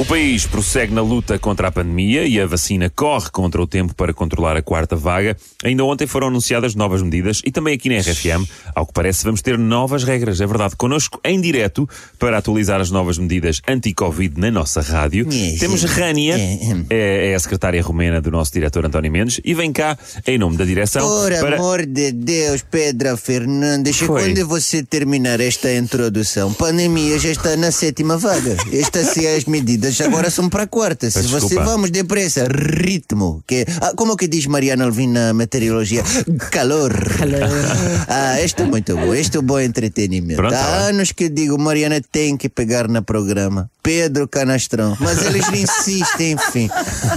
O país prossegue na luta contra a pandemia e a vacina corre contra o tempo para controlar a quarta vaga. Ainda ontem foram anunciadas novas medidas e também aqui na RFM, ao que parece, vamos ter novas regras. É verdade, connosco em direto para atualizar as novas medidas anti-Covid na nossa rádio. É, Temos sim. Rânia, é, é a secretária romena do nosso diretor António Mendes, e vem cá, em nome da direção, Por para... amor de Deus, Pedro Fernandes, Foi. quando você terminar esta introdução, pandemia já está na sétima vaga. Estas são as medidas, agora são para a quarta. Se você vamos depressa, ritmo. Que, ah, como que diz Mariana Alvim na meteorologia? Calor. Ah, este é muito bom, este é um bom entretenimento. Pronto, tá Há bem. anos que digo, Mariana tem que pegar na programa. Pedro Canastrão. Mas eles insistem, enfim.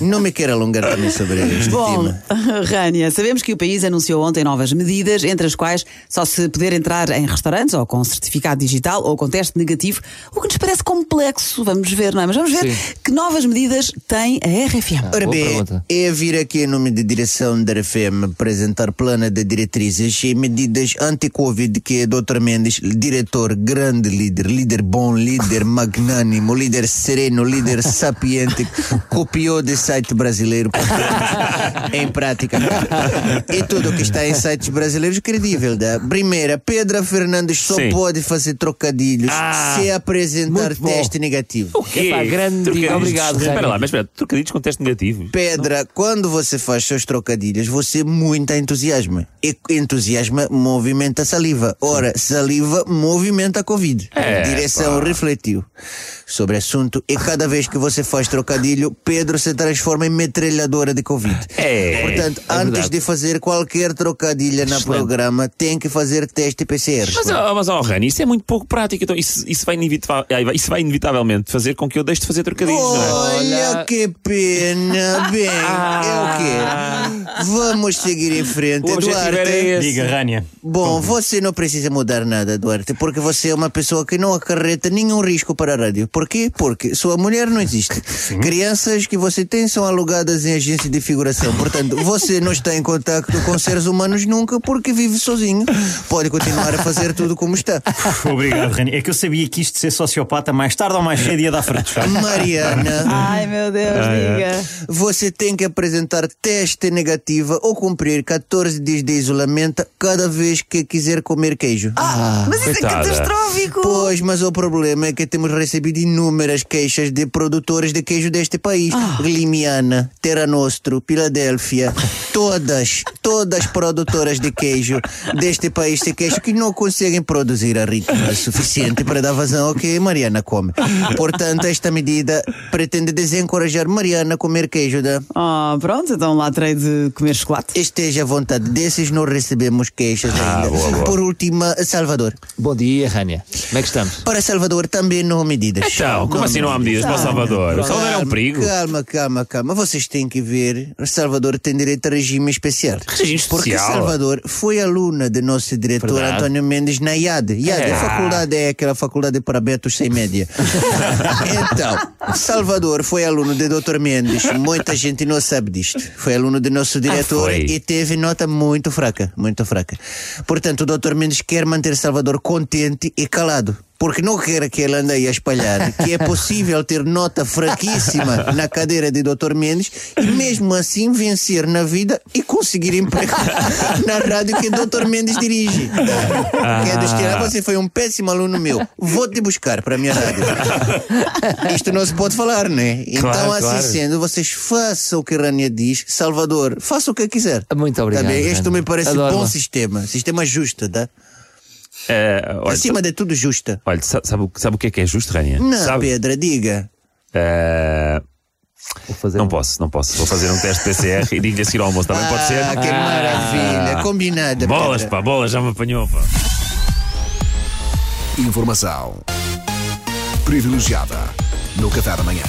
Não me quero alongar também sobre este Bom, tema. Rânia, sabemos que o país anunciou ontem novas medidas, entre as quais só se poder entrar em restaurantes ou com certificado digital ou com teste negativo, o que nos parece complexo. Vamos ver, não é? Mas vamos ver que novas medidas tem a RFM. Ora Boa bem, é vir aqui em nome da direção da RFM apresentar plano de diretrizes e medidas anti-Covid que é Dr. Mendes, diretor, grande líder, líder bom, líder magnânimo, líder sereno, líder sapiente, copiou de site brasileiro em prática. E tudo que está em sites brasileiros credível. Da primeira, Pedro Fernandes só Sim. pode fazer trocadilhos Ah, se apresentar bom. teste negativo. Quê? Epá, grande Trocadilhos. Obrigado, Espera lá, mas espera, trocadilhos com teste negativo. Pedra, quando você faz seus trocadilhos, você muito entusiasma. E entusiasma movimenta a saliva. Ora, saliva movimenta a Covid. É, direção refletiu sobre o assunto e cada vez que você faz trocadilho, Pedro se transforma em metralhadora de Covid. É, Portanto, antes verdade. de fazer qualquer trocadilho na programa, tem que fazer teste PCR. Mas, oh, mas oh, Rani, isso é muito pouco prático. Então, isso, isso, vai inevita- ah, isso vai inevitavelmente fazer com que eu deixe de fazer trocadilhos, não é? Olha Olha. que pena. Bem, é o quê? Vamos seguir em frente, O Duarte. Diga, Rânia. Bom, você não precisa mudar nada, Duarte, porque você é uma pessoa que não acarreta nenhum risco para a rádio. Por quê? Porque sua mulher não existe. Crianças que você tem são alugadas em agência de figuração. Portanto, você não está em contato com seres humanos nunca porque vive sozinho. Pode continuar a fazer tudo como está. Obrigado, Rânia. É que eu sabia que isto de ser sociopata mais tarde ou mais cedo ia dar frutos. Mariana. Ai meu Deus, diga. Você tem que apresentar teste negativa ou cumprir 14 dias de isolamento cada vez que quiser comer queijo. Mas isso coitada. é catastrófico. Pois, mas o problema é que temos recebido inúmeras queixas de produtores de queijo deste país. Limiana, Terra Nostro, Filadélfia, todas, todas produtoras de queijo deste país se queixam que não conseguem produzir a ritmo suficiente para dar vazão ao que Mariana come. Portanto, esta medida pretende desencorajar Mariana a comer queijo da... Ah, pronto, então lá terei de comer chocolate. Esteja à vontade, desses não recebemos queixas ainda. boa, boa. Por último, Salvador. Bom dia, Rânia. Como é que estamos? Para Salvador também não há medidas. Então, como assim não há medidas para Salvador? O Salvador é um perigo. Calma, calma, calma. Vocês têm que ver. O Salvador tem direito a regime especial. Regime Porque especial? Salvador foi aluna do nosso diretor Verdade. António Mendes na IAD. IAD, É. a faculdade é aquela faculdade para betos sem média. então, Salvador foi aluno de Dr. Mendes. Muita gente não sabe disto. Foi aluno do nosso diretor foi. e teve nota muito fraca, muito fraca. Portanto, o Dr. Mendes quer manter Salvador contente e calado. Porque não quer que ele ande aí a espalhar que é possível ter nota fraquíssima na cadeira de Dr. Mendes e mesmo assim vencer na vida e conseguir emprego na rádio que Dr. Mendes dirige. Quer destinar, você foi um péssimo aluno meu. Vou te buscar para a minha rádio. Isto não se pode falar, né? Então, Claro, assim claro. sendo, vocês façam o que Rania diz. Salvador, faça o que quiser. Muito obrigado, Tá bem? Este me parece Adoro. bom sistema. Sistema justo, tá? É, olha, Acima de tudo, justa. olha, sa- sabe, o- sabe o que é que é justo, Rania? Não, sabe? Pedra, diga. Vou fazer não um- posso, não posso. Vou fazer um teste PCR e digo-lhe a seguir ao almoço. Também pode ser? Ah, que maravilha. Combinada, Bolas, Pedra. pá, bolas, já me apanhou, pá. Informação privilegiada no Café da Manhã.